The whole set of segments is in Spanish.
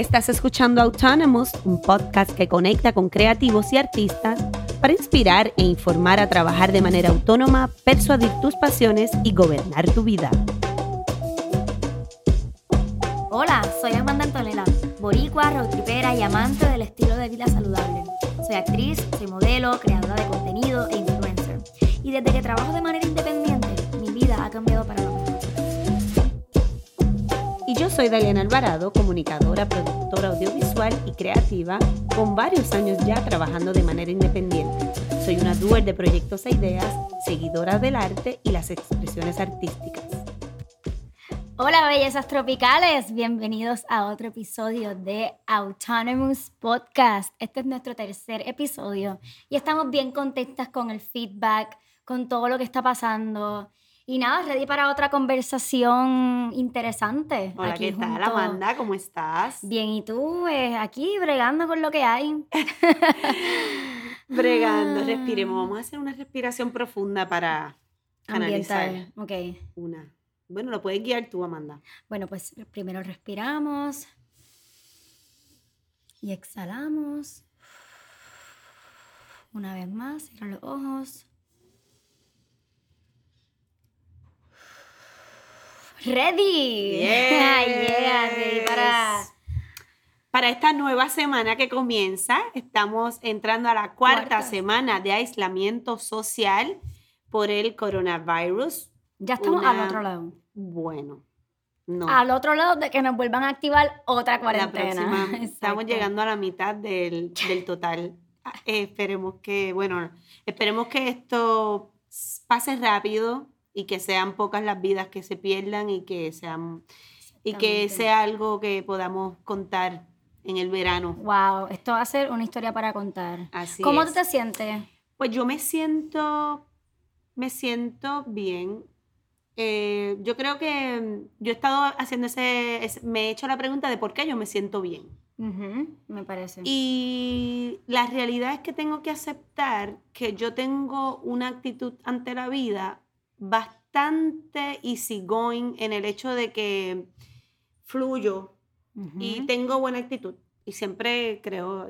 Estás escuchando Autonomous, un podcast que conecta con creativos y artistas para inspirar e informar a trabajar de manera autónoma, persuadir tus pasiones y gobernar tu vida. Hola, soy Amanda Antonella, boricua, roadtripera y amante del estilo de vida saludable. Soy actriz, soy modelo, creadora de contenido e influencer. Y desde que trabajo de manera independiente, mi vida ha cambiado para lo mejor. Y yo soy Daliana Alvarado, comunicadora, productora audiovisual y creativa, con varios años ya trabajando de manera independiente. Soy una doer de proyectos e ideas, seguidora del arte y las expresiones artísticas. Hola bellezas tropicales, bienvenidos a otro episodio de Autonomous Podcast. Este es nuestro tercer episodio y estamos bien contentas con el feedback, con todo lo que está pasando. Y nada, ready para otra conversación interesante. Hola, ¿qué tal Amanda? ¿Cómo estás? Bien, ¿y tú? Eh, aquí bregando con lo que hay. bregando, respiremos. Vamos a hacer una respiración profunda para analizar. Ok. Una. Bueno, lo puedes guiar tú, Amanda. Bueno, pues primero respiramos y exhalamos. Una vez más, cierra los ojos. Ready. Yeah, yeah, ready para para esta nueva semana que comienza, estamos entrando a la cuarta, Cuarta. semana de aislamiento social por el coronavirus. Ya estamos Una- al otro lado. Bueno, no. Al otro lado de que nos vuelvan a activar otra la cuarentena. próxima, estamos llegando a la mitad del, del total. Ah, eh, esperemos que, bueno, esperemos que esto pase rápido y que sean pocas las vidas que se pierdan y que sean y que sea algo que podamos contar en el verano. Wow, esto va a ser una historia para contar. Así ¿Cómo es. tú te sientes? Pues yo me siento, me siento bien. Eh, yo creo que mm, yo he estado haciendo ese, ese- me he hecho la pregunta de por qué yo me siento bien. Me parece. Y la realidad es que tengo que aceptar que yo tengo una actitud ante la vida bastante easygoing en el hecho de que fluyo y tengo buena actitud. Y siempre creo,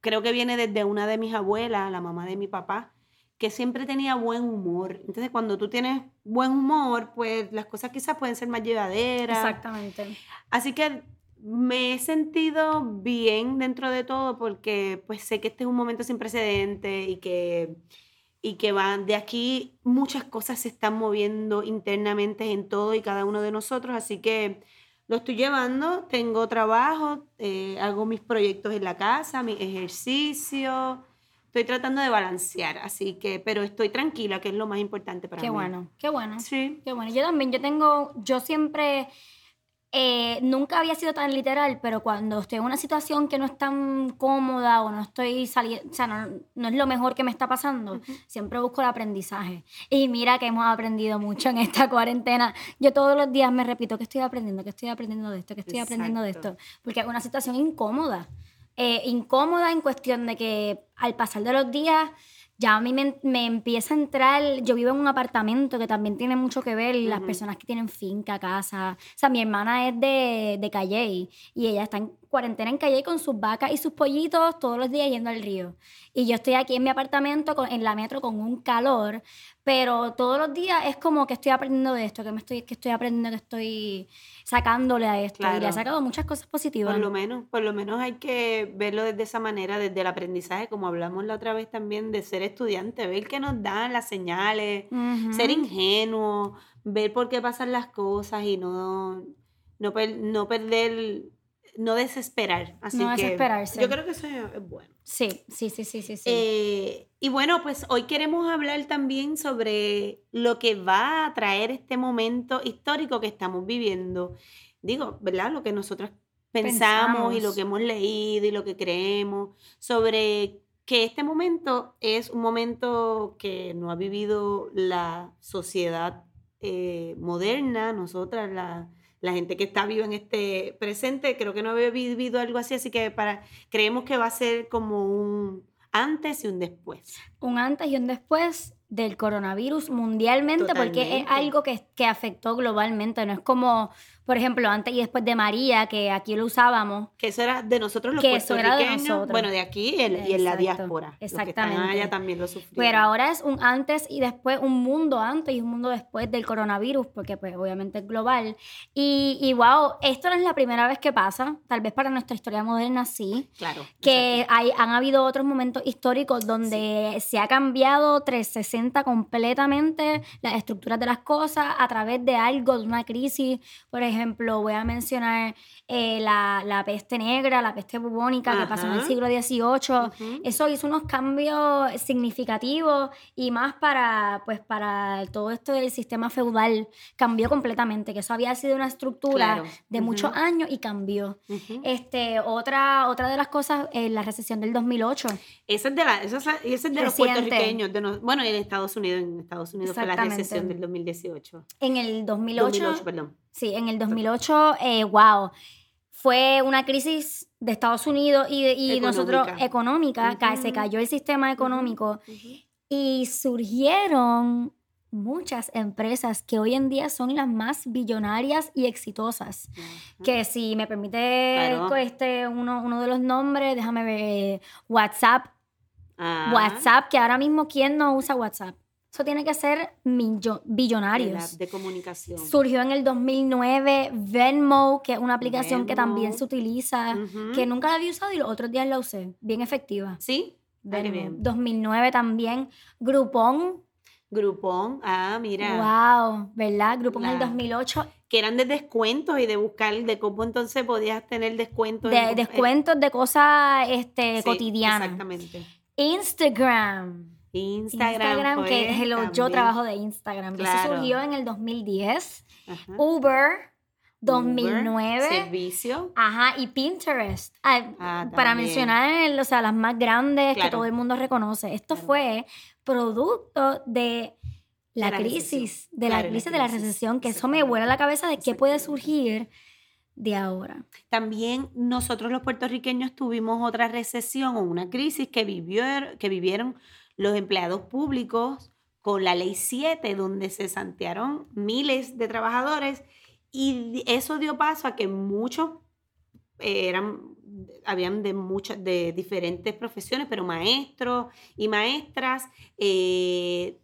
creo que viene desde una de mis abuelas, la mamá de mi papá, que siempre tenía buen humor. Entonces, cuando tú tienes buen humor, pues las cosas quizás pueden ser más llevaderas. Exactamente. Así que me he sentido bien dentro de todo porque pues sé que este es un momento sin precedentes y que, y que van de aquí muchas cosas se están moviendo internamente en todo y cada uno de nosotros. Así que lo estoy llevando, tengo trabajo, eh, hago mis proyectos en la casa, mi ejercicio. Estoy tratando de balancear, así que, pero estoy tranquila, que es lo más importante para Qué mí. bueno, qué bueno. Sí. Qué bueno. Yo también, yo tengo, yo siempre, eh, nunca había sido tan literal, pero cuando estoy en una situación que no es tan cómoda o no estoy saliendo, o sea, no, no es lo mejor que me está pasando, siempre busco el aprendizaje. Y mira que hemos aprendido mucho en esta cuarentena. Yo todos los días me repito que estoy aprendiendo, que estoy aprendiendo de esto, que estoy aprendiendo de Exacto. esto, porque es una situación incómoda. Eh, incómoda en cuestión de que al pasar de los días ya a mí me, me empieza a entrar, yo vivo en un apartamento que también tiene mucho que ver, las personas que tienen finca, casa. O sea, mi hermana es de, de Calley y ella está en cuarentena en Calley con sus vacas y sus pollitos todos los días yendo al río. Y yo estoy aquí en mi apartamento, con- en la metro, con un calor, pero todos los días es como que estoy aprendiendo de esto, que, me estoy, que estoy aprendiendo, que estoy sacándole a esto. Y le ha sacado muchas cosas positivas. Por lo menos, por lo menos hay que verlo desde esa manera, desde el aprendizaje, como hablamos la otra vez también, de ser estudiante, ver qué nos dan las señales, ser ingenuo, ver por qué pasan las cosas y no, no, per- no perder, no desesperar. Así No que desesperarse. yo creo que eso es bueno. Sí, sí, sí, sí, sí. sí. Eh, y bueno, pues hoy queremos hablar también sobre lo que va a traer este momento histórico que estamos viviendo. Digo, ¿verdad? Lo que nosotros pensamos, y lo que hemos leído y lo que creemos sobre que este momento es un momento que no ha vivido la sociedad eh, moderna, nosotras, la, la gente que está viva en este presente, creo que no había vivido algo así, así que para, creemos que va a ser como un antes y un después. un antes y un después del coronavirus mundialmente porque es Totalmente. algo que, que afectó globalmente, no es como, por ejemplo, antes y después de María, que aquí lo usábamos. Que eso era de nosotros los Que eso era de nosotros. bueno, de aquí el- y en la diáspora. Los que están exactamente. allá también lo sufrieron. Pero ahora es un antes y después, un mundo antes y un mundo después del coronavirus, porque pues obviamente es global. Y, y wow, esto no es la primera vez que pasa, tal vez para nuestra historia moderna sí, Claro. que hay, han habido otros momentos históricos donde se ha cambiado 360 completamente las estructuras de las cosas a través de algo, de una crisis. Por ejemplo, voy a mencionar eh, la, la peste negra, la peste bubónica que pasó en el Ajá. siglo XVIII. Ujú. Eso hizo unos cambios significativos y más para, pues, para todo esto del sistema feudal. Cambió completamente, que eso había sido una estructura Claro. de Ujú. muchos años y cambió. Ujú. Este, otra, otra de las cosas, eh, la recesión del 2008. Esa es de, la, esa es, la- esa es de los puertorriqueños. De nos- bueno, en Estados Unidos, en Estados Unidos fue la recesión del 2018. En el 2008, 2008, perdón. sí, en el 2008, eh, wow, fue una crisis de Estados Unidos y, y nosotros Económica. económica, ca- se cayó el sistema económico Ujú. y surgieron muchas empresas que hoy en día son las más billonarias y exitosas. Ajá. Que si me permite Claro. este, uno, uno de los nombres, déjame ver, eh, WhatsApp. Ah, WhatsApp, que ahora mismo, ¿quién no usa WhatsApp? Eso tiene que ser millo- billonarios. de comunicación. Surgió en el 2009 Venmo, que es una aplicación que también se utiliza, que nunca la había usado y los otros días la usé. Bien efectiva. ¿Sí? Ah, Venmo. bien. 2009 también. Groupon. Groupon. Ah, mira. Wow, ¿verdad? Groupon en el La- 2008. Que eran de descuentos y de buscar de cómo entonces podías tener descuentos. De en- descuentos de cosas este, Sí, cotidianas. Exactamente. Instagram. Instagram. fue que hello, yo trabajo de Instagram. Eso Claro. surgió en el 2010. Ajá. Uber, Uber, 2009. Servicio. Ajá, y Pinterest. Ah, Ah, para mencionar o sea, las más grandes que todo el mundo reconoce. Esto Claro. fue producto de la, la crisis, de la crisis de la recesión, que eso me vuela la cabeza de qué puede surgir de ahora. También nosotros los puertorriqueños tuvimos otra recesión o una crisis que, vivió, que vivieron los empleados públicos con la ley 7, donde se santearon miles de trabajadores y eso dio paso a que muchos eh, eran, habían de muchas, de diferentes profesiones, pero maestros y maestras, eh,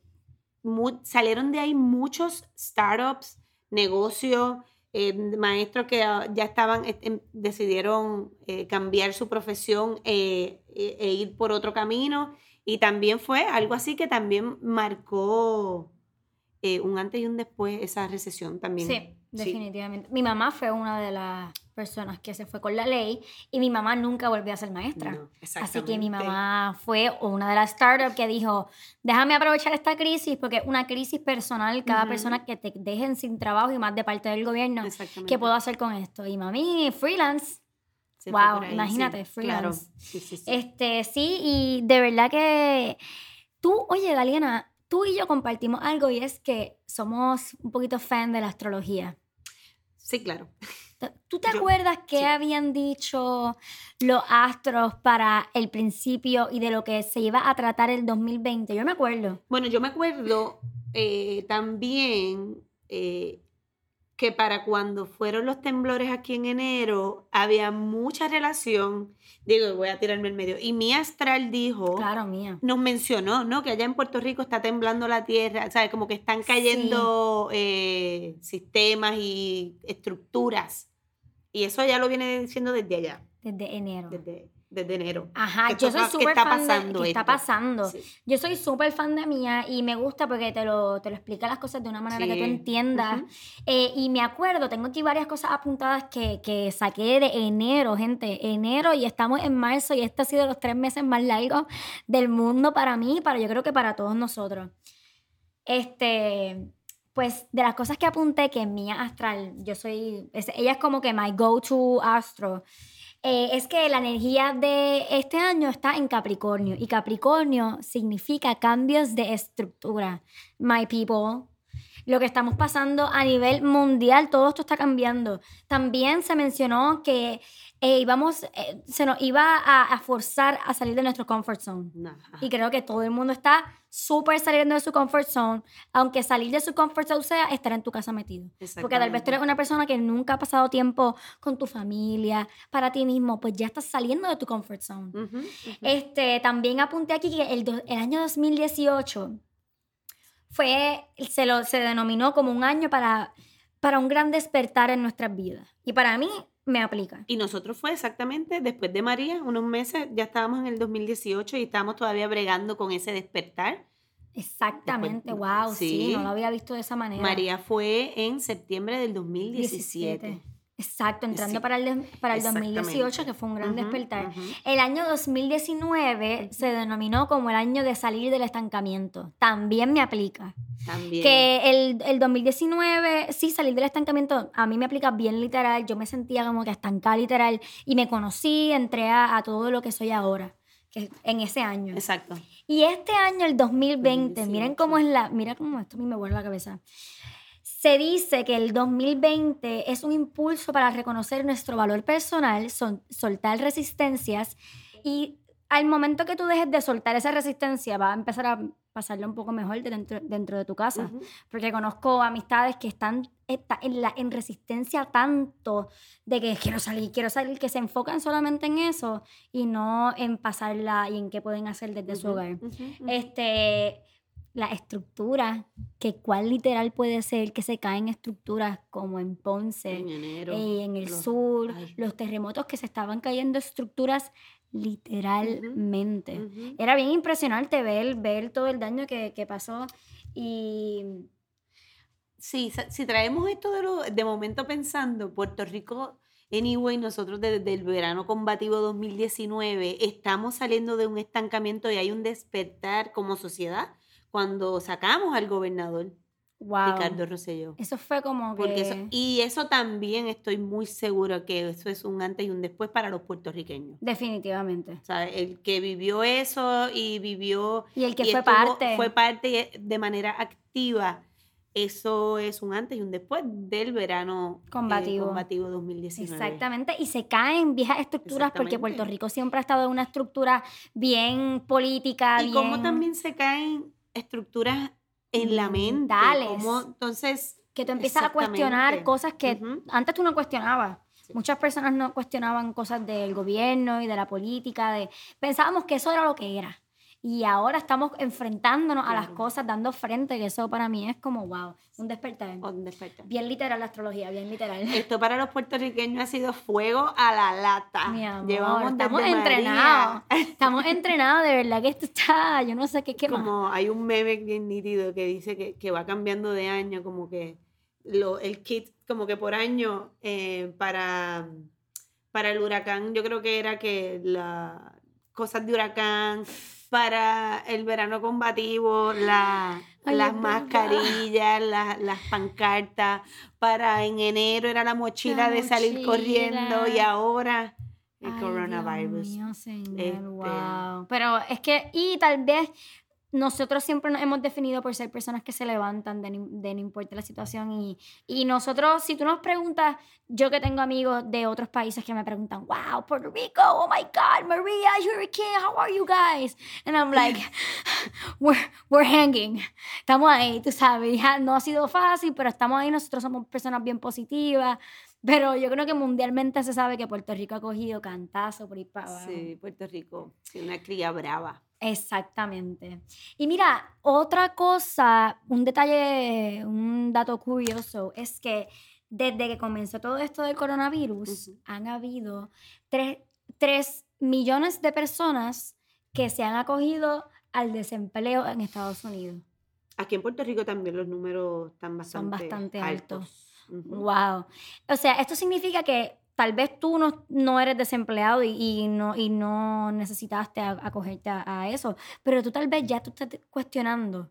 salieron de ahí muchos startups, negocios, eh, maestros que ya estaban, eh, em, decidieron eh, cambiar su profesión e, e ir por otro camino. Y también fue algo así que también marcó un antes y un después esa recesión también. Sí, definitivamente. Mi mamá fue una de las personas que se fue con la ley y mi mamá nunca volvió a ser maestra. No, Así que mi mamá fue una de las startups que dijo, déjame aprovechar esta crisis porque es una crisis personal, cada Ujú. persona que te dejen sin trabajo y más de parte del gobierno. ¿qué puedo hacer con esto? Y mami, freelance. Se Wow, ahí, imagínate, sí, claro. freelance. Sí, sí, sí. Este, sí, y de verdad que tú, oye, Galiana, tú y yo compartimos algo y es que somos un poquito fan de la astrología. Sí, claro. ¿Tú te Yo- acuerdas qué sí. habían dicho los astros para el principio y de lo que se iba a tratar el 2020? Yo me acuerdo. Bueno, yo me acuerdo eh, también eh, que para cuando fueron los temblores aquí en enero, había mucha relación. Digo, voy a tirarme en medio. Y mi astral dijo, Claro, mía. nos mencionó, ¿no? Que allá en Puerto Rico está temblando la tierra, ¿sabes? Como que están cayendo eh, sistemas y estructuras. Y eso ya lo viene diciendo desde allá, Desde enero. desde, desde enero. Ajá, yo soy súper fan de está pasando. Sí. Yo soy súper fan de Mía y me gusta porque te lo, te lo explica las cosas de una manera que tú entiendas. Eh, y me acuerdo, tengo aquí varias cosas apuntadas que, que saqué de enero, gente. Enero y estamos en marzo y este ha sido los tres meses más largos del mundo para mí, para yo creo que para todos nosotros. Este, pues de las cosas que apunté, que Mía Astral, yo soy, es- ella es como que my go-to astro. eh, es que la energía de este año está en Capricornio y Capricornio significa cambios de estructura. My people, lo que estamos pasando a nivel mundial, todo esto está cambiando. También se mencionó que eh, íbamos, eh, se nos iba a, forzar a salir de nuestro comfort zone. Y creo que todo el mundo está súper saliendo de su comfort zone, aunque salir de su comfort zone sea estar en tu casa metido. Porque tal vez tú eres una persona que nunca ha pasado tiempo con tu familia, para ti mismo, pues ya estás saliendo de tu comfort zone. Este, también apunté aquí que el, el año 2018 fue, se, lo, se denominó como un año para, para un gran despertar en nuestras vidas. Y para mí me aplica. Y nosotros fue exactamente después de María, unos meses, ya estábamos en el 2018 y estábamos todavía bregando con ese despertar. Exactamente, wow, sí. no lo había visto de esa manera. María fue en septiembre del 2017. Exacto, entrando para el, para el 2018, que fue un gran despertar. El año 2019 se denominó como el año de salir del estancamiento. También me aplica. También. Que el, el 2019, sí, salir del estancamiento, a mí me aplica bien literal. Yo me sentía como que estancada literal y me conocí, entré a, todo lo que soy ahora que en ese año. Exacto. Y este año, el 2020, miren cómo es la, mira cómo esto a mí me vuelve la cabeza. Se dice que el 2020 es un impulso para reconocer nuestro valor personal, soltar resistencias y al momento que tú dejes de soltar esa resistencia va a empezar a pasarle un poco mejor dentro, dentro de tu casa. Porque conozco amistades que están en, la, en resistencia tanto de que quiero salir, quiero salir, que se enfocan solamente en eso y no en pasarla y en qué pueden hacer desde su hogar. Este la estructura, que cuál literal puede ser que se caen estructuras como en Ponce, en, eh, en el sur, los terremotos que se estaban cayendo estructuras literalmente. Era bien impresionante ver, ver todo el daño que, pasó y... Sí, si traemos esto de, lo, de momento pensando, Puerto Rico, anyway, nosotros desde el verano combativo 2019 estamos saliendo de un estancamiento y hay un despertar como sociedad cuando sacamos al gobernador. Ricardo Rosselló. Eso fue como que... y eso también estoy muy seguro que eso es un antes y un después para los puertorriqueños. Definitivamente. O sea, el que vivió eso y vivió... Y el que fue parte. Fue parte de manera activa. Eso es un antes y un después del verano eh, combativo, combativo 2019. Exactamente, y se caen viejas estructuras porque Puerto Rico siempre ha estado en una estructura bien política. Y como también se caen estructuras en la mente. Como, entonces. Que tú empiezas a cuestionar cosas que antes tú no cuestionabas. Muchas personas no cuestionaban cosas del gobierno y de la política. De, pensábamos que eso era lo que era. Y ahora estamos enfrentándonos a las cosas, dando frente, que eso para mí es como, wow, un despertar. Un despertar. Bien literal la astrología, bien literal. Esto para los puertorriqueños ha sido fuego a la lata. Mi amor, estamos entrenados. Estamos entrenados, de verdad que esto está, yo no sé qué, qué Como hay un meme bien nítido que dice que, que va cambiando de año, como que lo, el kit, como que por año eh, para, para el huracán, yo creo que era que la cosas de huracán para el verano combativo, la, las mascarillas, las pancartas, para en enero era la mochila, de salir corriendo y ahora el coronavirus. Este Pero es que, y tal vez nosotros siempre nos hemos definido por ser personas que se levantan de, de no importa la situación y, y, nosotros, si tú nos preguntas, yo que tengo amigos de otros países que me preguntan, wow, Puerto Rico, oh my God, Maria, Hurricane, how are you guys? And I'm like, we're, we're hanging, estamos ahí, tú sabes, no ha sido fácil, pero estamos ahí, nosotros somos personas bien positivas, pero yo creo que mundialmente se sabe que Puerto Rico ha cogido cantazo por ahí para abajo. Sí, Puerto Rico, sí, una cría brava. Exactamente. Y mira, otra cosa, un detalle, un dato curioso, es que desde que comenzó todo esto del coronavirus, han habido 3, millones de personas que se han acogido al desempleo en Estados Unidos. Aquí en Puerto Rico también los números están bastante, Son bastante altos. Wow. O sea, esto significa que tal vez tú no, no eres desempleado y, no, y no necesitaste acogerte a, eso, pero tú tal vez ya tú estás cuestionando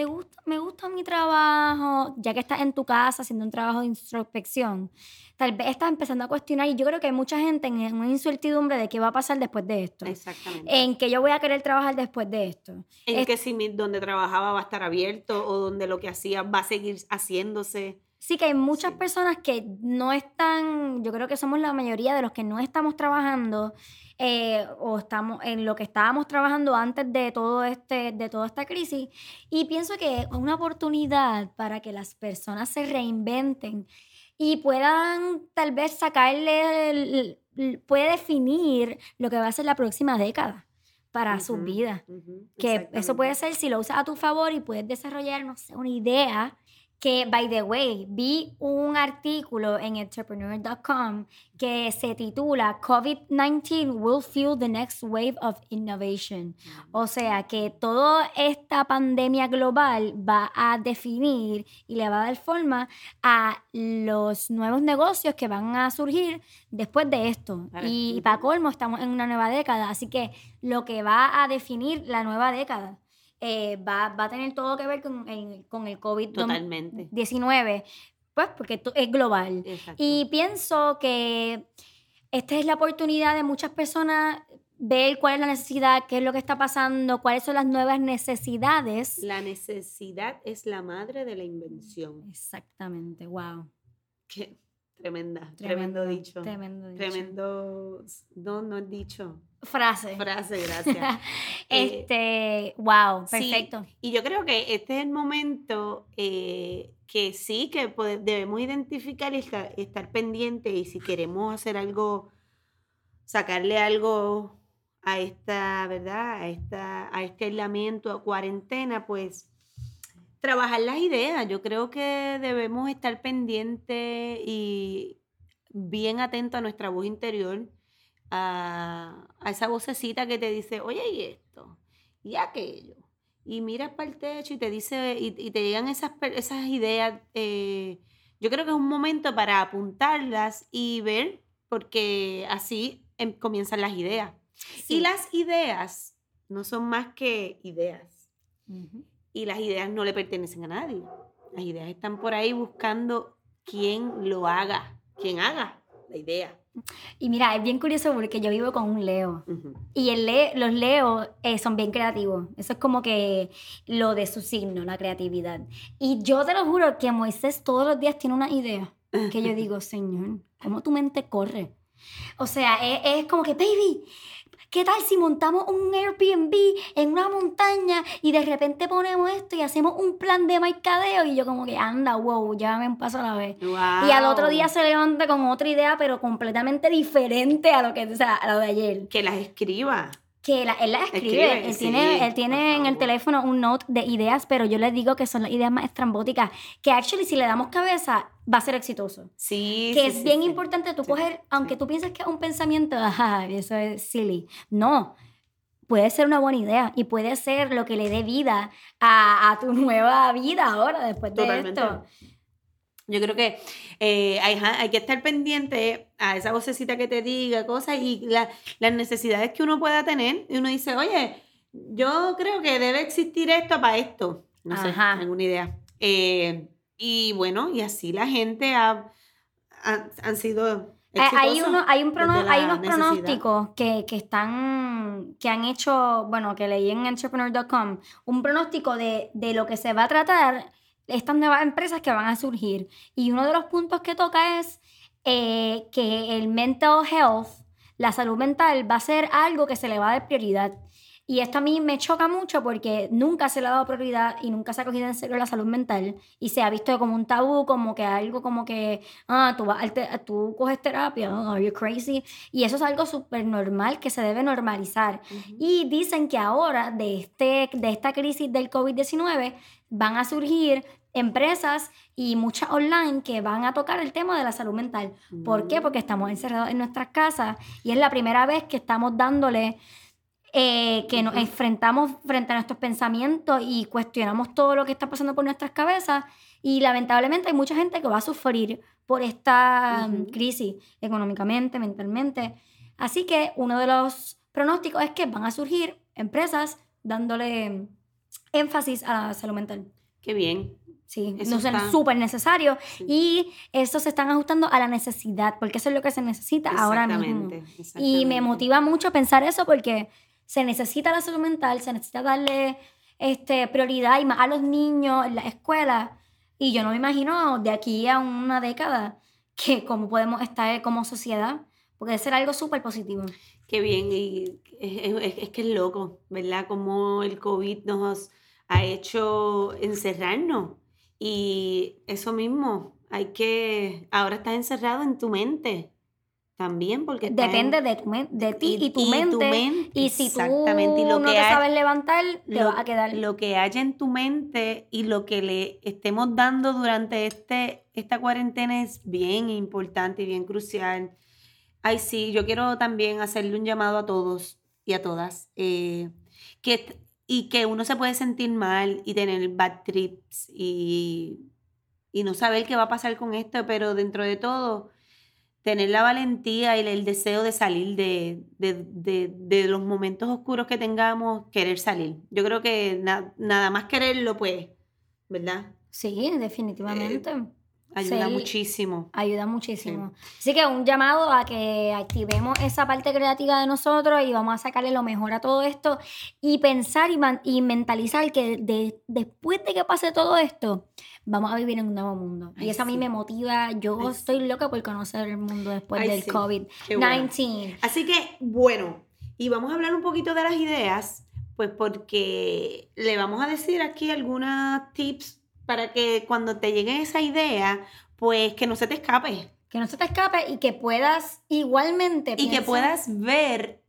¿te gusta, me gusta mi trabajo, ya que estás en tu casa haciendo un trabajo de introspección, tal vez estás empezando a cuestionar y yo creo que hay mucha gente en una incertidumbre de qué va a pasar después de esto. Exactamente. En que yo voy a querer trabajar después de esto. En que si donde trabajaba va a estar abierto o donde lo que hacía va a seguir haciéndose. Sí, que hay muchas personas que no están, yo creo que somos la mayoría de los que no estamos trabajando eh, o estamos en lo que estábamos trabajando antes de todo este, de toda esta crisis. Y pienso que es una oportunidad para que las personas se reinventen y puedan tal vez sacarle, puede definir lo que va a ser la próxima década para su vida. Que eso puede ser si lo usas a tu favor y puedes desarrollar, no sé, una idea que, by the way, vi un artículo en entrepreneur.com que se titula COVID-19 will fuel the next wave of innovation. O sea, que toda esta pandemia global va a definir y le va a dar forma a los nuevos negocios que van a surgir después de esto. Y para colmo, estamos en una nueva década, así que lo que va a definir la nueva década eh, va, va, a tener todo que ver con el, con el COVID-19, pues porque es global. Y pienso que esta es la oportunidad de muchas personas ver cuál es la necesidad, qué es lo que está pasando, cuáles son las nuevas necesidades. La necesidad es la madre de la invención. Exactamente, wow. Qué tremenda, tremendo, dicho. Tremendo dicho. Tremendo, no, no es dicho. Frase. Frase, gracias. Eh, este, wow, perfecto. y yo creo que este es el momento eh, que sí, que debemos identificar y estar, pendientes y si queremos hacer algo, sacarle algo a esta, ¿verdad? A, esta, a este aislamiento, a cuarentena, pues trabajar las ideas. Yo creo que debemos estar pendientes y bien atentos a nuestra voz interior a, esa vocecita que te dice, oye, y esto, y aquello. Y miras para el techo y te dice, y, te llegan esas, esas ideas. Eh, yo creo que es un momento para apuntarlas y ver, porque así em, comienzan las ideas. Y las ideas no son más que ideas. Y las ideas no le pertenecen a nadie. Las ideas están por ahí buscando quién lo haga, quién haga la idea. Y mira, es bien curioso porque yo vivo con un Leo. Y el le los Leos eh, son bien creativos. Eso es como que lo de su signo, la creatividad. Y yo te lo juro que Moisés todos los días tiene una idea. Que yo digo, Señor, ¿cómo tu mente corre? O sea, es, es como que, baby, ¿Qué tal si montamos un Airbnb en una montaña y de repente ponemos esto y hacemos un plan de mercadeo? Y yo como que anda, wow, ya me paso a la vez. Y al otro día se levanta con otra idea, pero completamente diferente a lo que, o sea, a lo de ayer. Que las escriba que él la escribe. él tiene, él tiene en el teléfono un note de ideas, pero yo les digo que son las ideas más estrambóticas. Que actually, si le damos cabeza, va a ser exitoso. Sí. Que es bien importante tú coger, aunque tú pienses que es un pensamiento, ajá, eso es silly. No. Puede ser una buena idea y puede ser lo que le dé vida a, a tu nueva vida ahora, después de esto. Yo creo que eh, hay, que estar pendiente a esa vocecita que te diga cosas y las necesidades que uno pueda tener. Y uno dice, oye, yo creo que debe existir esto para esto. No sé, ninguna idea. Eh, y bueno, y así la gente ha, han sido hay, uno, hay, un hay unos pronósticos que, que, están, que han hecho, bueno, que leí en entrepreneur.com, un pronóstico de, de, lo que se va a tratar estas nuevas empresas que van a surgir. Y uno de los puntos que toca es eh, que el mental health, la salud mental, va a ser algo que se le va a dar prioridad. Y esto a mí me choca mucho porque nunca se le ha dado prioridad y nunca se ha cogido en serio la salud mental y se ha visto como un tabú, como que algo como que, ah, tú, vas, tú coges terapia, oh, are you crazy? Y eso es algo súper normal que se debe normalizar. Y dicen que ahora de, este, de esta crisis del COVID-19 van a surgir empresas y muchas online que van a tocar el tema de la salud mental. ¿Por qué? Porque estamos encerrados en nuestras casas y es la primera vez que estamos dándole, eh, que nos enfrentamos frente a nuestros pensamientos y cuestionamos todo lo que está pasando por nuestras cabezas y lamentablemente hay mucha gente que va a sufrir por esta crisis económicamente, mentalmente. Así que uno de los pronósticos es que van a surgir empresas dándole énfasis a la salud mental. Qué bien. Sí, Eso no súper necesario. Sí. Y estos se están ajustando a la necesidad, porque eso es lo que se necesita ahora mismo. Exactamente, Y me motiva mucho pensar eso porque se necesita la salud mental, se necesita darle este, prioridad y más a los niños en la escuela. Y yo no me imagino de aquí a una década que cómo podemos estar como sociedad, porque debe ser algo súper positivo. Qué bien, y es, es- es que es loco, ¿verdad? Como el COVID nos ha hecho encerrarnos. Y eso mismo, hay que, ahora estás encerrado en tu mente también, porque estás en- Depende de, tu de ti y, tu, mente. Y si tú exactamente, y lo no que te hay- sabes levantar, te lo, vas a quedar. lo que haya en tu mente y lo que le estemos dando durante este, esta cuarentena es bien importante y bien crucial. Ay, sí, yo quiero también hacerle un llamado a todos y a todas. eh, que, y que uno se puede sentir mal y tener bad trips y, y no saber qué va a pasar con esto, pero dentro de todo, tener la valentía y el deseo de salir de, de, de- de los momentos oscuros que tengamos, querer salir. Yo creo que na- nada más quererlo, pues, ¿verdad? Sí, definitivamente. Ayuda Sí. muchísimo. Ayuda muchísimo. Así que un llamado a que activemos esa parte creativa de nosotros y vamos a sacarle lo mejor a todo esto y pensar y, man- y mentalizar que de- después de que pase todo esto, vamos a vivir en un nuevo mundo. Ay, y eso a mí me motiva. Yo Ay, estoy loca por conocer el mundo después Ay, del sí. COVID-19. Qué bueno. Así que, bueno, y vamos a hablar un poquito de las ideas, pues porque le vamos a decir aquí algunas tips para que cuando te llegue esa idea, pues que no se te escape Que no se te escape y que puedas igualmente y que puedas ver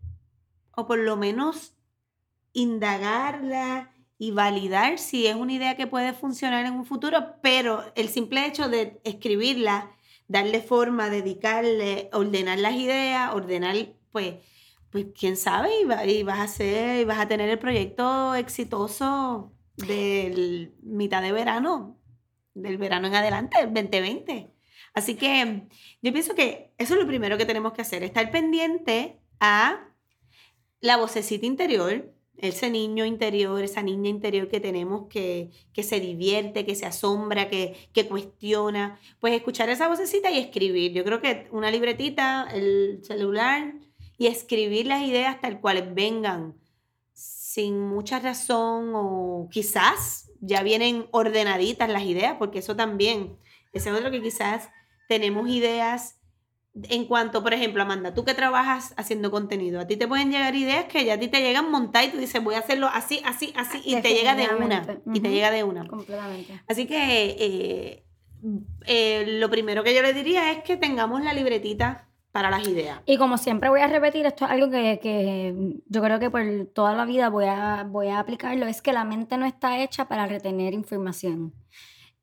o por lo menos indagarla y validar si es una idea que puede funcionar en un futuro, pero el simple hecho de escribirla, darle forma, dedicarle, ordenar las ideas, ordenar, pues, pues quién sabe, y, va- y vas a hacer, y vas a tener el proyecto exitoso del mitad de verano, del verano en adelante, el 2020. Así que yo pienso que eso es lo primero que tenemos que hacer, estar pendiente a la vocecita interior, ese niño interior, esa niña interior que tenemos que, que se divierte, que se asombra, que, que cuestiona, pues escuchar esa vocecita y escribir. Yo creo que una libretita, el celular y escribir las ideas tal cuales vengan, sin mucha razón o quizás ya vienen ordenaditas las ideas, porque eso también, ese es otro que quizás tenemos ideas en cuanto, por ejemplo, Amanda, tú que trabajas haciendo contenido, a ti te pueden llegar ideas que ya a ti te llegan montadas y tú dices, voy a hacerlo así, así, así, y te llega de una, y te llega de una. Completamente. Así que eh, eh, lo primero que yo le diría es que tengamos la libretita para las ideas. Y como siempre voy a repetir, esto es algo que, que yo creo que por toda la vida voy a, voy a aplicarlo, es que la mente no está hecha para retener información.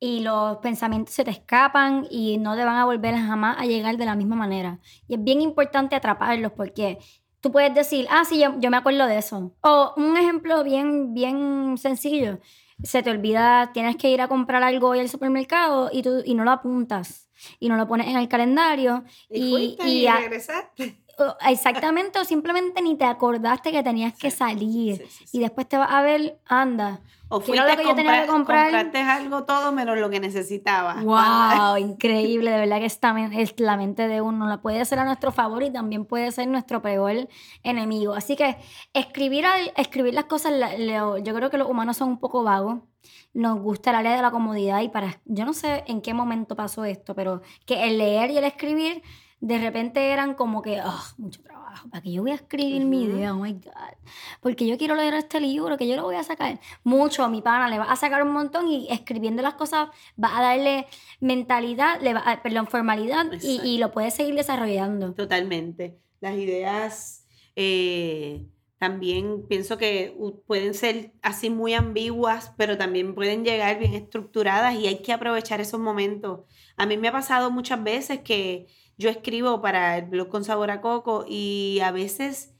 Y los pensamientos se te escapan y no te van a volver jamás a llegar de la misma manera. Y es bien importante atraparlos porque tú puedes decir, ah, sí, yo, yo me acuerdo de eso. O un ejemplo bien, bien sencillo. Se te olvida, tienes que ir a comprar algo hoy al supermercado y, tú, y no lo apuntas y no lo pones en el calendario Y, y, regresaste. Exactamente, o simplemente ni te acordaste que tenías que salir. Sí, sí, sí. Y después te vas a ver, anda. O ¿qué era fuiste lo que yo tenía que comprar? compraste algo todo menos lo que necesitabas. ¡Wow! Increíble, de verdad que esta es la mente de uno. La puede ser a nuestro favor y también puede ser nuestro peor enemigo. Así que escribir, escribir las cosas, yo creo que los humanos son un poco vagos. Nos gusta el área de la comodidad y para. Yo no sé en qué momento pasó esto, pero que el leer y el escribir de repente eran como que, ah, mucho trabajo, ¿para que yo voy a escribir mi idea? Oh my God. Porque yo quiero leer este libro, que yo lo voy a sacar. Mucho, a mi pana le va a sacar un montón y escribiendo las cosas va a darle mentalidad, le va a- perdón, formalidad y, y lo puede seguir desarrollando. Totalmente. Las ideas eh, también pienso que pueden ser así muy ambiguas, pero también pueden llegar bien estructuradas y hay que aprovechar esos momentos. A mí me ha pasado muchas veces que yo escribo para el blog con sabor a coco y a veces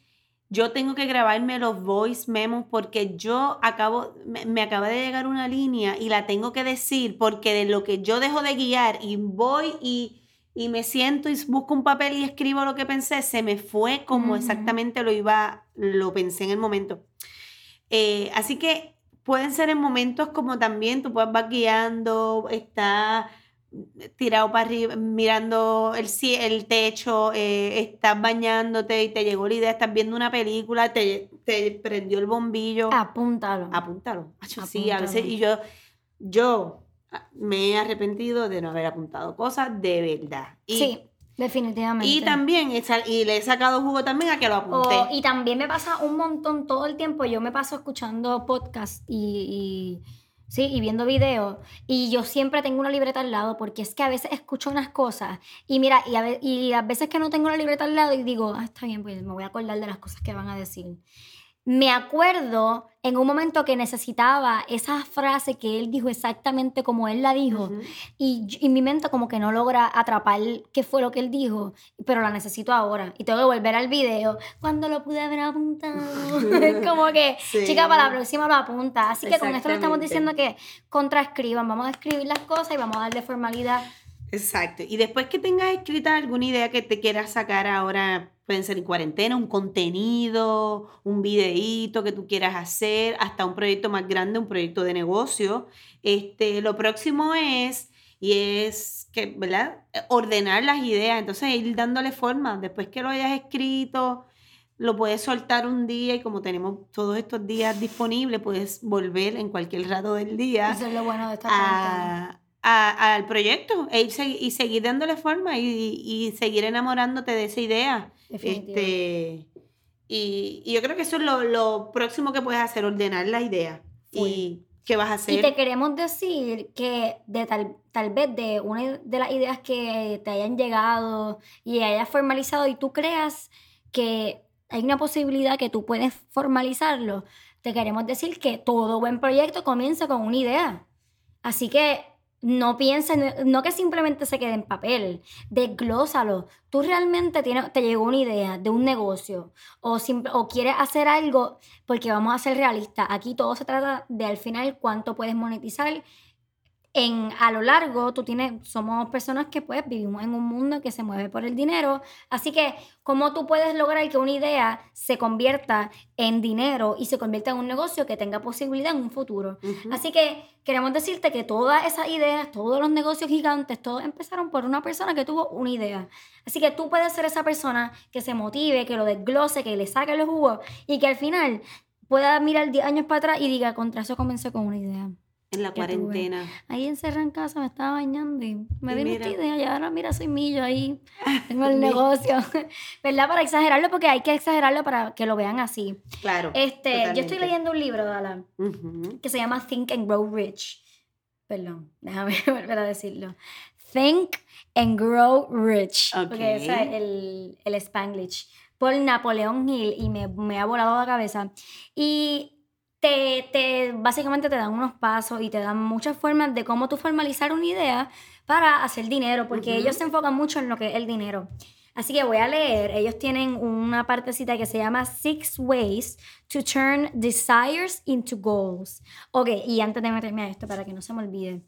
yo tengo que grabarme los voice memos porque yo acabo, me, me acaba de llegar una línea y la tengo que decir porque de lo que yo dejo de guiar y voy y, y me siento y busco un papel y escribo lo que pensé, se me fue como exactamente lo iba, lo pensé en el momento. Eh, así que pueden ser en momentos como también tú puedes vas guiando, estás tirado para arriba, mirando el, el techo, eh, estás bañándote y te llegó la idea, estás viendo una película, te, te prendió el bombillo. Apúntalo. Apúntalo. Acho, Sí, a veces, y yo, yo me he arrepentido de no haber apuntado cosas de verdad. Y, sí, definitivamente. y también, y le he sacado jugo también a que lo apunté. O- y también me pasa un montón todo el tiempo. Yo me paso escuchando podcasts y, y- sí, y viendo videos. Y yo siempre tengo una libreta al lado porque es que a veces escucho unas cosas. Y mira, y a, y veces que no tengo la libreta al lado y digo, ah, está bien, pues me voy a acordar de las cosas que van a decir. Me acuerdo en un momento que necesitaba esa frase que él dijo exactamente como él la dijo. Ujú. Y, yo- y mi mente como que no logra atrapar qué fue lo que él dijo, pero la necesito ahora. Y tengo que volver al video cuando lo pude haber apuntado. Como que, Sí. chica, para la próxima lo apunta. Así que con esto le estamos diciendo que contraescriban, vamos a escribir las cosas y vamos a darle formalidad. Exacto. Y después que tengas escrita alguna idea que te quieras sacar ahora, pueden ser en cuarentena, un contenido, un videíto que tú quieras hacer, hasta un proyecto más grande, un proyecto de negocio. Este, lo próximo es, y es que, ¿verdad? Ordenar las ideas, entonces ir dándole forma. Después que lo hayas escrito, lo puedes soltar un día y como tenemos todos estos días disponibles, puedes volver en cualquier rato del día Eso es lo bueno de esta a- a- al proyecto e ir segui- y seguir dándole forma y, y seguir enamorándote de esa idea. Este, y, y yo creo que eso es lo, lo próximo que puedes hacer, ordenar la idea. ¿Y qué vas a hacer? Y te queremos decir que de tal, tal vez de una de las ideas que te hayan llegado y hayas formalizado y tú creas que hay una posibilidad que tú puedes formalizarlo, te queremos decir que todo buen proyecto comienza con una idea. Así que no piensen, no que simplemente se quede en papel, desglósalo. Tú realmente tienes, te llegó una idea de un negocio o, simple- o quieres hacer algo porque vamos a ser realistas. Aquí todo se trata de al final cuánto puedes monetizar. En, a lo largo, tú tienes, somos personas que pues vivimos en un mundo que se mueve por el dinero. Así que, ¿cómo tú puedes lograr que una idea se convierta en dinero y se convierta en un negocio que tenga posibilidad en un futuro? Ujú. Así que queremos decirte que todas esas ideas, todos los negocios gigantes, todos empezaron por una persona que tuvo una idea. Así que tú puedes ser esa persona que se motive, que lo desglose, que le saque los jugos y que al final pueda mirar 10 años para atrás y diga, contra eso comencé con una idea. En la tuve. cuarentena. Ahí encerrada en casa me estaba bañando y me vino esta idea y ahora mira, soy millo ahí, tengo el negocio. ¿Verdad? Para exagerarlo, porque hay que exagerarlo para que lo vean así. Claro. Este, yo estoy leyendo un libro, Dala Ujú. que se llama Think and Grow Rich. Perdón, déjame volver a decirlo. Think and Grow Rich. Porque ese es el, el Spanglish. Por Napoleón Hill y me, me ha volado la cabeza. Y te, te, básicamente te dan unos pasos y te dan muchas formas de cómo tú formalizar una idea para hacer dinero, porque ellos se enfocan mucho en lo que es el dinero. Así que voy a leer, ellos tienen una partecita que se llama Six Ways to Turn Desires into Goals. Ok, y antes de meterme a esto, para que no se me olvide,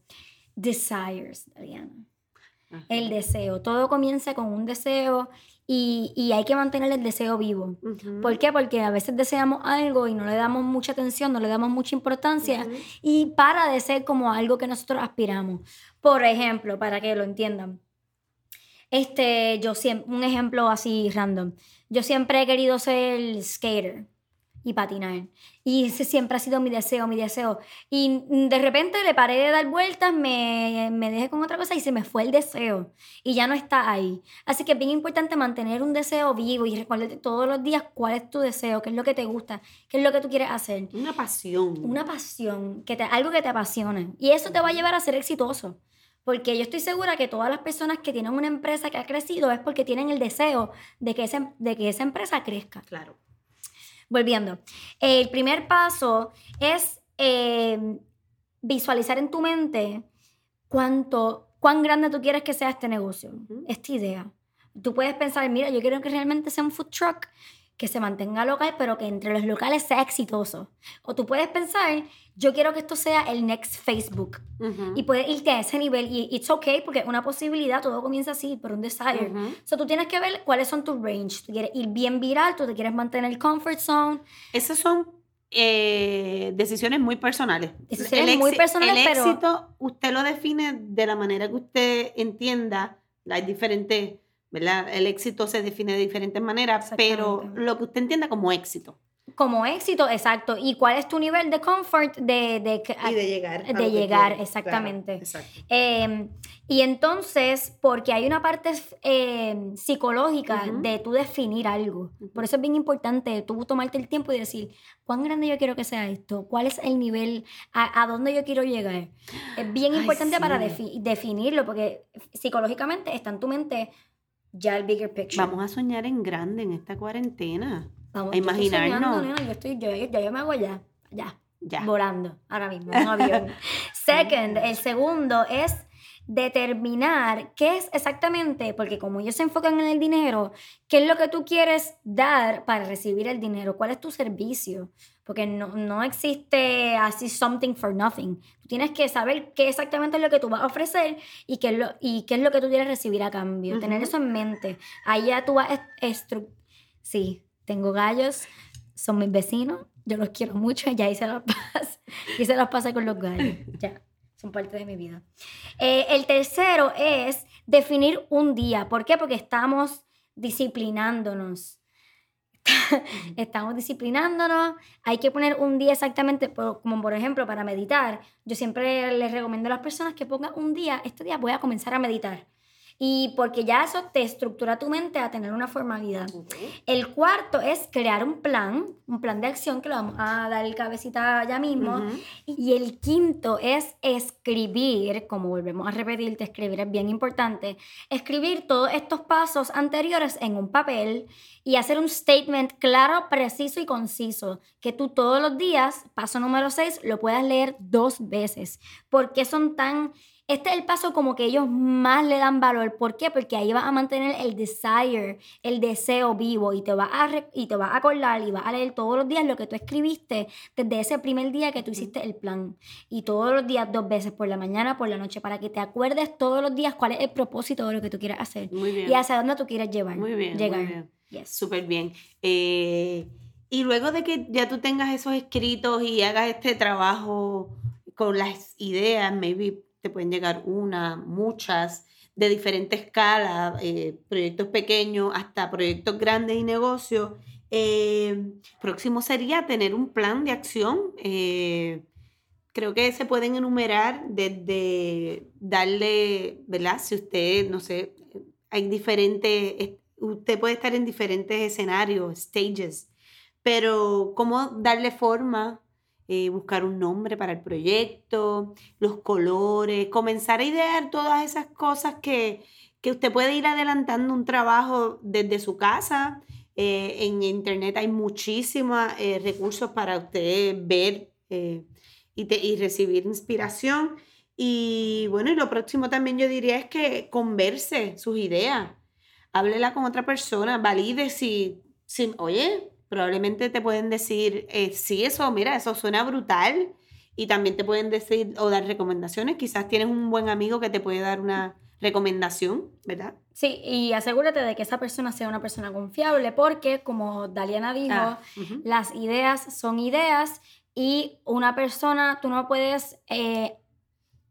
Desires, Diana. Ajá. El deseo. Todo comienza con un deseo y, y hay que mantener el deseo vivo. ¿Por qué? Porque a veces deseamos algo y no le damos mucha atención, no le damos mucha importancia y para de ser como algo que nosotros aspiramos. Por ejemplo, para que lo entiendan. Este, yo siempre, un ejemplo así random. Yo siempre he querido ser skater y patinar. Y ese siempre ha sido mi deseo, mi deseo. Y de repente le paré de dar vueltas, me, me dejé con otra cosa y se me fue el deseo. Y ya no está ahí. Así que es bien importante mantener un deseo vivo y recordarte todos los días cuál es tu deseo, qué es lo que te gusta, qué es lo que tú quieres hacer. Una pasión. Una pasión, que te, algo que te apasione. Y eso te va a llevar a ser exitoso. Porque yo estoy segura que todas las personas que tienen una empresa que ha crecido es porque tienen el deseo de que, ese- de que esa empresa crezca. Claro. Volviendo, el primer paso es eh, visualizar en tu mente cuánto, cuán grande tú quieres que sea este negocio, esta idea. Tú puedes pensar, mira, yo quiero que realmente sea un food truck que se mantenga local, pero que entre los locales sea exitoso. O tú puedes pensar, yo quiero que esto sea el next Facebook. Ujú. Y puedes irte a ese nivel y it's okay porque es una posibilidad, todo comienza así, por un desire. Ujú. So, tú tienes que ver cuáles son tus range. Tú quieres ir bien viral, tú te quieres mantener el comfort zone. Esas son eh, decisiones muy personales. Decisiones muy exi- personales, el pero- éxito usted lo define de la manera que usted entienda. Hay diferentes, ¿verdad? El éxito se define de diferentes maneras, pero lo que usted entienda como éxito. Como éxito, exacto. ¿Y cuál es tu nivel de comfort de, de, Y de llegar. de llegar, exactamente. Claro, exacto. Eh, y entonces, porque hay una parte eh, psicológica de tú definir algo. Por eso es bien importante tú tomarte el tiempo y decir, ¿cuán grande yo quiero que sea esto? ¿Cuál es el nivel? ¿A, a dónde yo quiero llegar? Es bien Ay, importante para defi- definirlo, porque psicológicamente está en tu mente ya el bigger picture. Vamos a soñar en grande en esta cuarentena. Vamos, a yo estoy soñando, imaginarnos. nena, yo, estoy, yo, yo, yo me hago ya, ya. Ya. volando ahora mismo, en un avión. Second, el segundo es determinar qué es exactamente, porque como ellos se enfocan en el dinero, qué es lo que tú quieres dar para recibir el dinero, cuál es tu servicio, porque no, no existe así something for nothing. Tú tienes que saber qué exactamente es lo que tú vas a ofrecer y qué es lo, y qué es lo que tú quieres recibir a cambio. Tener Ujú. eso en mente. Ahí ya tú vas Sí, tengo gallos, son mis vecinos, yo los quiero mucho, ya hice las paz, hice las pasé con los gallos, ya, son parte de mi vida. Eh, el tercero es definir un día, ¿por qué? Porque estamos disciplinándonos. Estamos disciplinándonos, hay que poner un día exactamente, por- como por ejemplo para meditar. Yo siempre les recomiendo a las personas que pongan un día, este día voy a comenzar a meditar. Y porque ya eso te estructura tu mente a tener una formalidad. El cuarto es crear un plan, un plan de acción que lo vamos a dar cabecita ya mismo. Y el quinto es escribir, como volvemos a repetirte, escribir es bien importante, escribir todos estos pasos anteriores en un papel y hacer un statement claro, preciso y conciso, que tú todos los días, paso número 6, lo puedas leer dos veces. ¿Por qué son tan... Este es el paso como que ellos más le dan valor. ¿Por qué? Porque ahí vas a mantener el desire, el deseo vivo y te vas a, re- y te vas a acordar y vas a leer todos los días lo que tú escribiste desde ese primer día que tú hiciste el plan. Y todos los días, dos veces, por la mañana, por la noche, para que te acuerdes todos los días cuál es el propósito de lo que tú quieres hacer Muy bien. y hacia dónde tú quieres llevar. Muy bien, llegar. muy bien. Yes. Súper bien. Eh, y luego de que ya tú tengas esos escritos y hagas este trabajo con las ideas, maybe te pueden llegar una, muchas, de diferente escala, eh, proyectos pequeños hasta proyectos grandes y negocios. Eh, próximo sería tener un plan de acción. eh, creo que se pueden enumerar desde darle, ¿verdad? Si usted, no sé, hay diferentes, es- usted puede estar en diferentes escenarios, stages, pero cómo darle forma, eh, buscar un nombre para el proyecto, los colores, comenzar a idear todas esas cosas que, que usted puede ir adelantando un trabajo desde su casa. Eh, en internet hay muchísimos eh, recursos para usted ver eh, y, te- y recibir inspiración. Y bueno, y lo próximo también yo diría es que converse sus ideas. Háblela con otra persona, valide si, si oye, probablemente te pueden decir, eh, sí, eso, mira, eso suena brutal. Y también te pueden decir o dar recomendaciones. Quizás tienes un buen amigo que te puede dar una recomendación, ¿verdad? Sí, y asegúrate de que esa persona sea una persona confiable, porque como Daliana dijo, Ah, ujú. las ideas son ideas y una persona, tú no puedes eh,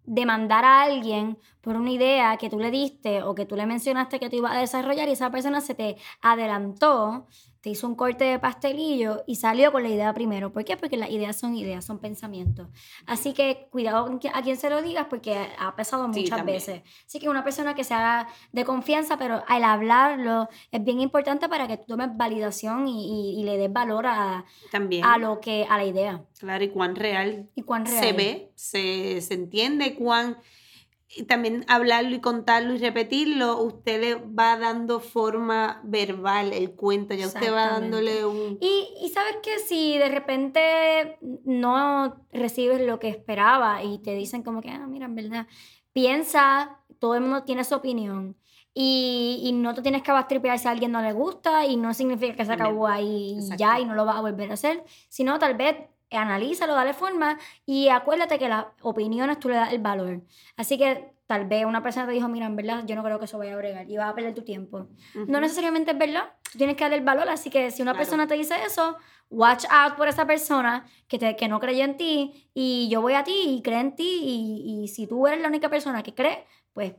demandar a alguien por una idea que tú le diste o que tú le mencionaste que tú ibas a desarrollar y esa persona se te adelantó, te hizo un corte de pastelillo y salió con la idea primero. ¿Por qué? Porque las ideas son ideas, son pensamientos. Así que cuidado a quien se lo digas porque ha pasado Sí, muchas también. veces. Así que una persona que sea de confianza, pero al hablarlo es bien importante para que tú tomes validación y, y- y le des valor a, También. a lo que a la idea Claro, y cuán real y cuán real se ve, se, se entiende cuán... Y también hablarlo y contarlo y repetirlo, usted le va dando forma verbal el cuento, ya usted va dándole un... Y, y sabes que si de repente no recibes lo que esperaba y te dicen como que, ah, mira, en verdad, piensa, todo el mundo tiene su opinión. Y, y no te tienes que abastripear si a alguien no le gusta y no significa que se acabó ahí y ya y no lo vas a volver a hacer, sino tal vez analízalo, dale forma y acuérdate que las opiniones tú le das el valor. Así que tal vez una persona te dijo, mira, en verdad, yo no creo que eso vaya a bregar y vas a perder tu tiempo. No Ujú. necesariamente es verdad, tú tienes que darle el valor, así que si una Claro. persona te dice eso, watch out por esa persona que, te, que no creyó en ti y yo voy a ti y cree en ti y, y si tú eres la única persona que cree, pues,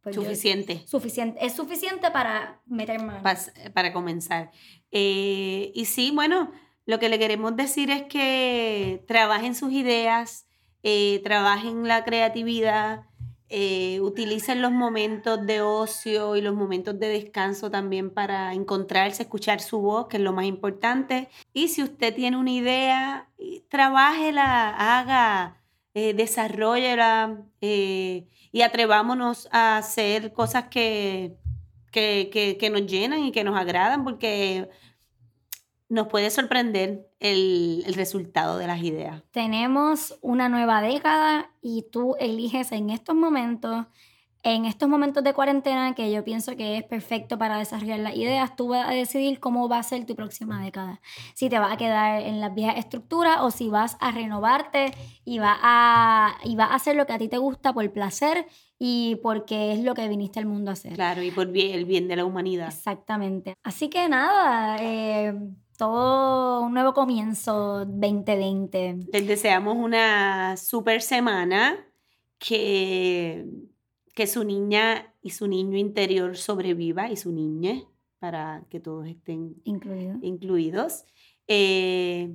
pues yo- Suficiente. suficiente, es suficiente para meter mano. pas- para comenzar. Eh, y sí, bueno, lo que le queremos decir es que trabajen sus ideas, eh, trabajen la creatividad, eh, utilicen los momentos de ocio y los momentos de descanso también para encontrarse, escuchar su voz, que es lo más importante. Y si usted tiene una idea, trabájela, haga, eh, desarrollala eh, y atrevámonos a hacer cosas que, que, que- que nos llenan y que nos agradan porque nos puede sorprender el, el resultado de las ideas. Tenemos una nueva década y tú eliges en estos momentos, en estos momentos de cuarentena, que yo pienso que es perfecto para desarrollar las ideas, tú vas a decidir cómo va a ser tu próxima década. Si te vas a quedar en las viejas estructuras o si vas a renovarte y vas a, y vas a hacer lo que a ti te gusta por placer y porque es lo que viniste al mundo a hacer. Claro, y por bien- el bien de la humanidad. Exactamente. Así que nada, eh, todo un nuevo comienzo 2020. Les deseamos una super semana, que, que su niña y su niño interior sobreviva y su niña, para que todos estén Incluido. incluidos. Eh,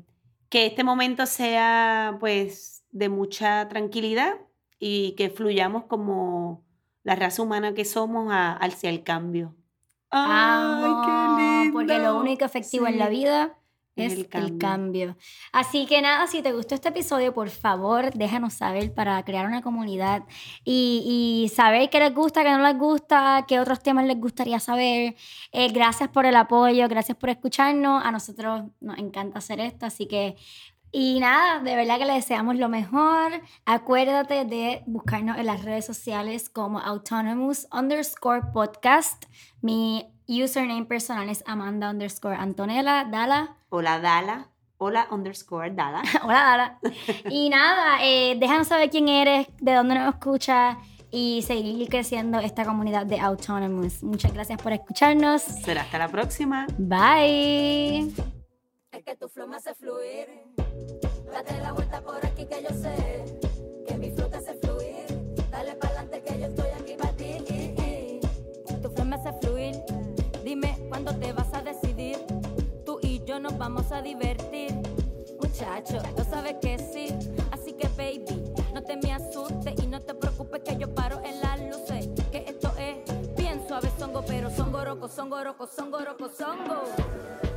que este momento sea pues de mucha tranquilidad y que fluyamos como la raza humana que somos a- hacia el cambio. Amo, Porque lo único efectivo en la Sí. vida Es el el cambio. cambio. Así que nada, si te gustó este episodio, por favor, déjanos saber para crear una comunidad y, y saber qué les gusta, qué no les gusta, qué otros temas les gustaría saber. Eh, gracias por el apoyo, gracias por escucharnos. A nosotros nos encanta hacer esto, así que... Y nada, de verdad que le deseamos lo mejor. Acuérdate de buscarnos en las redes sociales como Autonomous underscore podcast. Mi username personal es Amanda underscore Antonella. Dala. Hola Dala, hola underscore Dala. Hola, Dala. Y nada, eh, déjanos saber quién eres, de dónde nos escuchas y seguir creciendo esta comunidad de Autonomous. Muchas gracias por escucharnos. Será hasta la próxima. Bye. Es que tu flow me hace fluir. Date la vuelta por aquí que yo sé cuándo te vas a decidir. Tú y yo nos vamos a divertir. Muchacho, tú sabes que sí. Así que baby, no te me asustes y no te preocupes que yo paro en las luces. Que esto es bien suave songo, pero songo roco, songo roco, songo roco, songo.